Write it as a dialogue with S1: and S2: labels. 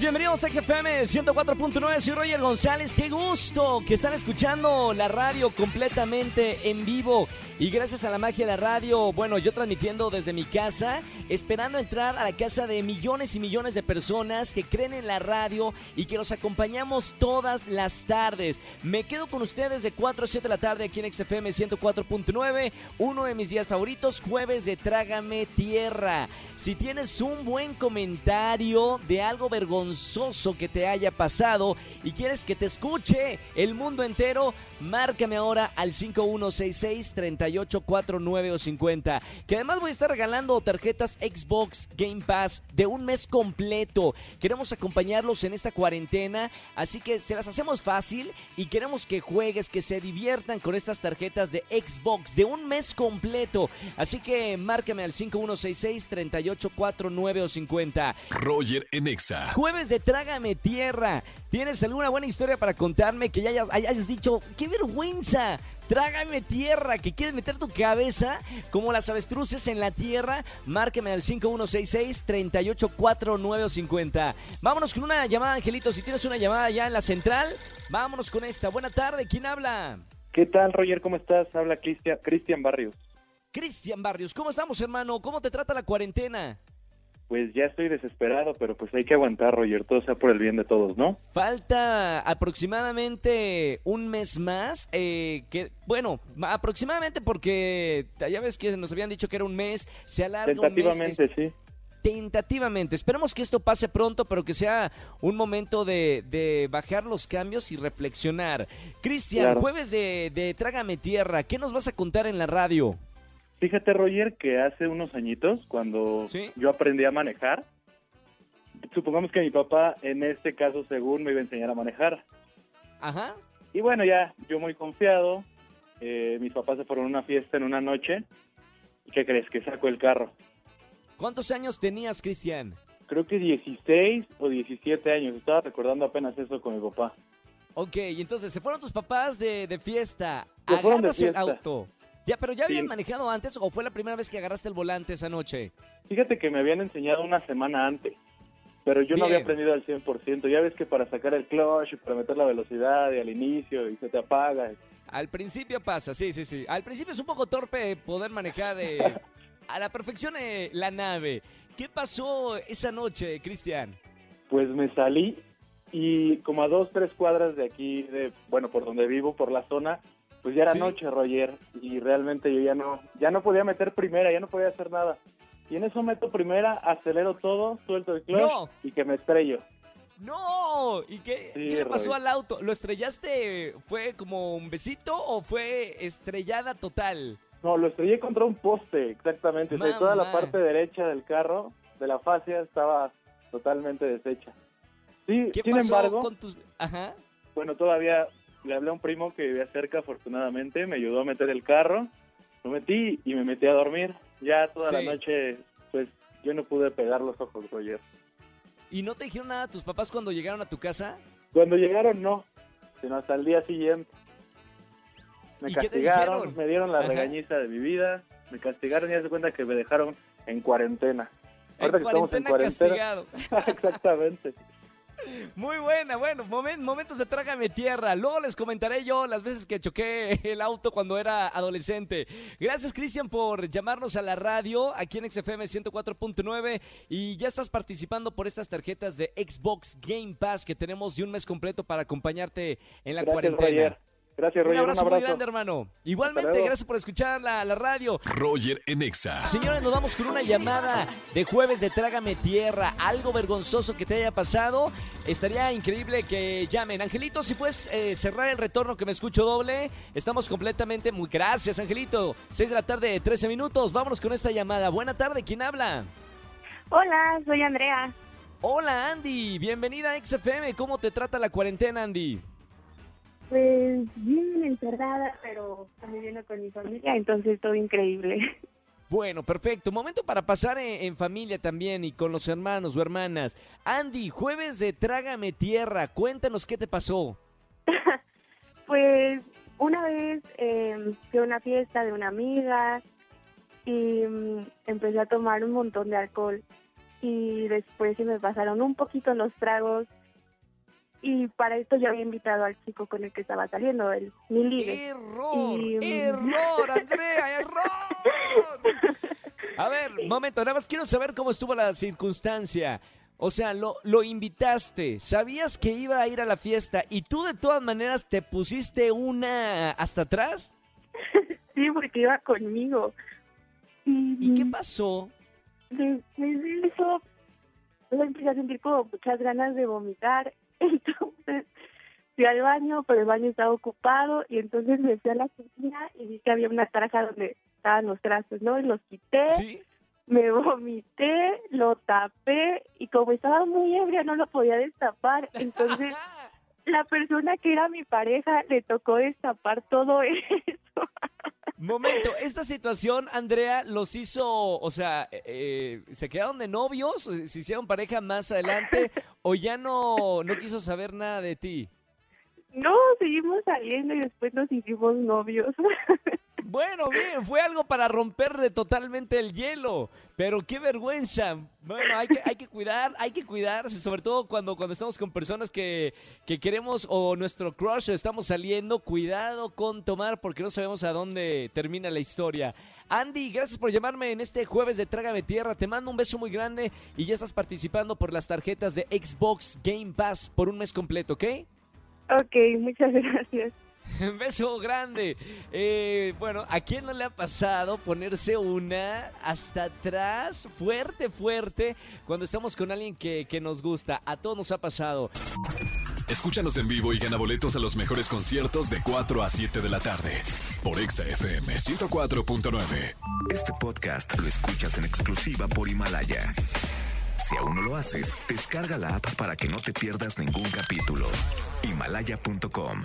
S1: Bienvenidos a XFM 104.9, soy Roger González, qué gusto que están escuchando la radio completamente en vivo y gracias a la magia de la radio, bueno, yo transmitiendo desde mi casa, esperando entrar a la casa de millones y millones de personas que creen en la radio y que los acompañamos todas las tardes. Me quedo con ustedes de 4 a 7 de la tarde aquí en XFM 104.9, uno de mis días favoritos, jueves de Trágame Tierra. Si tienes un buen comentario de algo vergonzoso que te haya pasado y quieres que te escuche el mundo entero, márcame ahora al 5166 3849 o 50. Que además voy a estar regalando tarjetas Xbox Game Pass de un mes completo. Queremos acompañarlos en esta cuarentena, así que se las hacemos fácil y queremos que juegues, que se diviertan con estas tarjetas de Xbox de un mes completo. Así que márcame al 5166 3849 o 50.
S2: Roger en Exa.
S1: Jueves de Trágame Tierra. ¿Tienes alguna buena historia para contarme que ya hayas, hayas dicho, qué vergüenza? Trágame tierra, que quieres meter tu cabeza como las avestruces en la tierra. Márqueme al 5166-384950. Vámonos con una llamada, Angelito. Si tienes una llamada ya en la central, vámonos con esta. Buena tarde, ¿quién habla?
S3: ¿Qué tal, Roger? ¿Cómo estás? Habla Cristian, Cristian Barrios.
S1: Cristian Barrios, ¿cómo estamos, hermano? ¿Cómo te trata la cuarentena?
S3: Pues ya estoy desesperado, pero pues hay que aguantar, Roger. Todo sea por el bien de todos, ¿no?
S1: Falta aproximadamente un mes más. Eh, que Bueno, aproximadamente porque ya ves que nos habían dicho que era un mes. Se alarga
S3: Tentativamente,
S1: un mes.
S3: sí.
S1: Tentativamente. Esperemos que esto pase pronto, pero que sea un momento de, de bajar los cambios y reflexionar. Cristian,
S3: Claro.
S1: jueves de, de Trágame Tierra, ¿qué nos vas a contar en la radio?
S3: Fíjate, Roger, que hace unos añitos, cuando
S1: Sí.
S3: yo aprendí a manejar, supongamos que mi papá, en este caso, según me iba a enseñar a manejar.
S1: Ajá.
S3: Y bueno, ya, yo muy confiado, eh, mis papás se fueron a una fiesta en una noche. ¿Y qué crees? Que saco el carro.
S1: ¿Cuántos años tenías, Cristian?
S3: Creo que 16 o 17 años. Estaba recordando apenas eso con mi papá.
S1: Ok, entonces se fueron tus papás de, de fiesta.
S3: Se fueron de
S1: Agarras el
S3: fiesta.
S1: auto. Ya, pero ¿ya
S3: Sí.
S1: habían manejado antes o fue la primera vez que agarraste el volante esa noche?
S3: Fíjate que me habían enseñado una semana antes, pero yo no había aprendido al 100%. Ya ves que para sacar el clutch y para meter la velocidad y al inicio y se te apaga.
S1: Al principio pasa, sí, sí, sí. Al principio es un poco torpe poder manejar eh, a la perfección eh, la nave. ¿Qué pasó esa noche, Cristian?
S3: Pues me salí y como a dos, tres cuadras de aquí, de bueno, por donde vivo, por la zona, pues ya era
S1: Sí.
S3: noche, Roger, y realmente yo ya no, ya no podía meter primera, ya no podía hacer nada. Y en eso meto primera, acelero todo, suelto el clutch
S1: No.
S3: y que me estrello.
S1: ¡No! ¿Y qué,
S3: Sí,
S1: qué le pasó al auto? ¿Lo estrellaste? ¿Fue como un besito o fue estrellada total?
S3: No, lo estrellé contra un poste, exactamente. O sea, toda la parte derecha del carro, de la fascia, estaba totalmente deshecha. Sí,
S1: ¿Qué
S3: sin
S1: pasó
S3: embargo,
S1: con tus...? Ajá.
S3: bueno, todavía le hablé a un primo que vivía cerca, afortunadamente, me ayudó a meter el carro, lo metí y me metí a dormir. Ya toda
S1: Sí.
S3: la noche, pues yo no pude pegar los ojos, Roger.
S1: ¿Y no te dijeron nada tus papás cuando llegaron a tu casa?
S3: Cuando llegaron, no, sino hasta el día siguiente. Me
S1: ¿Y qué te
S3: castigaron, me dieron la
S1: Ajá.
S3: regañiza de mi vida, me castigaron y ya se cuenta que me dejaron en cuarentena. Ahorita
S1: En
S3: que estamos en
S1: cuarentena
S3: cuarentena.
S1: castigado.
S3: Exactamente.
S1: Muy buena, bueno, momen- momentos de trágame tierra. Luego les comentaré yo las veces que choqué el auto cuando era adolescente. Gracias, Cristian, por llamarnos a la radio aquí en XFM 104.9 y ya estás participando por estas tarjetas de Xbox Game Pass que tenemos de un mes completo para acompañarte en la
S3: Gracias,
S1: cuarentena.
S3: Roger. Gracias,
S1: Un
S3: Roger.
S1: abrazo,
S3: un
S1: muy
S3: abrazo.
S1: grande, hermano. Igualmente, gracias por escuchar la, la radio.
S2: Roger en Exa.
S1: Señores, nos vamos con una llamada de jueves de Trágame Tierra. Algo vergonzoso que te haya pasado. Estaría increíble que llamen. Angelito, si puedes eh, cerrar el retorno que me escucho doble. Estamos completamente muy... Gracias, Angelito. 6 de la tarde, 13 minutos. Vámonos con esta llamada. Buena tarde, ¿quién habla?
S4: Hola, soy Andrea.
S1: Hola, Andy. Bienvenida a XFM. ¿Cómo te trata la cuarentena, Andy?
S4: Pues bien encerrada, pero viviendo con mi familia, entonces todo increíble.
S1: Bueno, perfecto. Momento para pasar en, en familia también y con los hermanos o hermanas. Andy, jueves de Trágame Tierra. Cuéntanos qué te pasó.
S4: Pues una vez eh, fui a una fiesta de una amiga y mm, empecé a tomar un montón de alcohol y después se me pasaron un poquito los tragos y para esto yo había invitado al chico con el que estaba saliendo, el mi ligue.
S1: ¡Error!
S4: Y, mm,
S1: ¡Error, Andrea! ¡Error! A ver, momento, nada más quiero saber cómo estuvo la circunstancia. O sea, lo, lo invitaste, sabías que iba a ir a la fiesta y tú de todas maneras te pusiste una hasta atrás.
S4: Sí, porque iba conmigo. Y,
S1: ¿Y qué pasó?
S4: de eso, yo empecé a sentir como muchas ganas de vomitar. Entonces fui al baño, pero el baño estaba ocupado y entonces me fui a la cocina y vi que había una tarja donde estaban los trastos, ¿no? Y los quité,
S1: ¿Sí?
S4: me vomité, lo tapé y como estaba muy ebria no lo podía destapar. Entonces la persona que era mi pareja le tocó destapar todo eso.
S1: Momento, esta situación, Andrea, los hizo, o sea, eh, eh, ¿se quedaron de novios? ¿Se hicieron pareja más adelante? ¿O ya no, no quiso saber nada de ti?
S4: No, seguimos saliendo y después nos hicimos novios.
S1: Bueno, bien, fue algo para romperle totalmente el hielo, pero qué vergüenza. Bueno, hay que, hay que cuidar, hay que cuidarse, sobre todo cuando, cuando estamos con personas que, que queremos o nuestro crush estamos saliendo, cuidado con tomar porque no sabemos a dónde termina la historia. Andy, gracias por llamarme en este jueves de Trágame Tierra, te mando un beso muy grande y ya estás participando por las tarjetas de Xbox Game Pass por un mes completo, ¿ok?
S4: ok, muchas gracias.
S1: Un beso grande. Eh, bueno, ¿a quién no le ha pasado ponerse una hasta atrás, fuerte, fuerte, cuando estamos con alguien que, que nos gusta? A todos nos ha pasado.
S2: Escúchanos en vivo y gana boletos a los mejores conciertos de 4 a 7 de la tarde por Exa FM 104.9.
S5: Este podcast lo escuchas en exclusiva por Himalaya. Si aún no lo haces, descarga la app para que no te pierdas ningún capítulo. Himalaya.com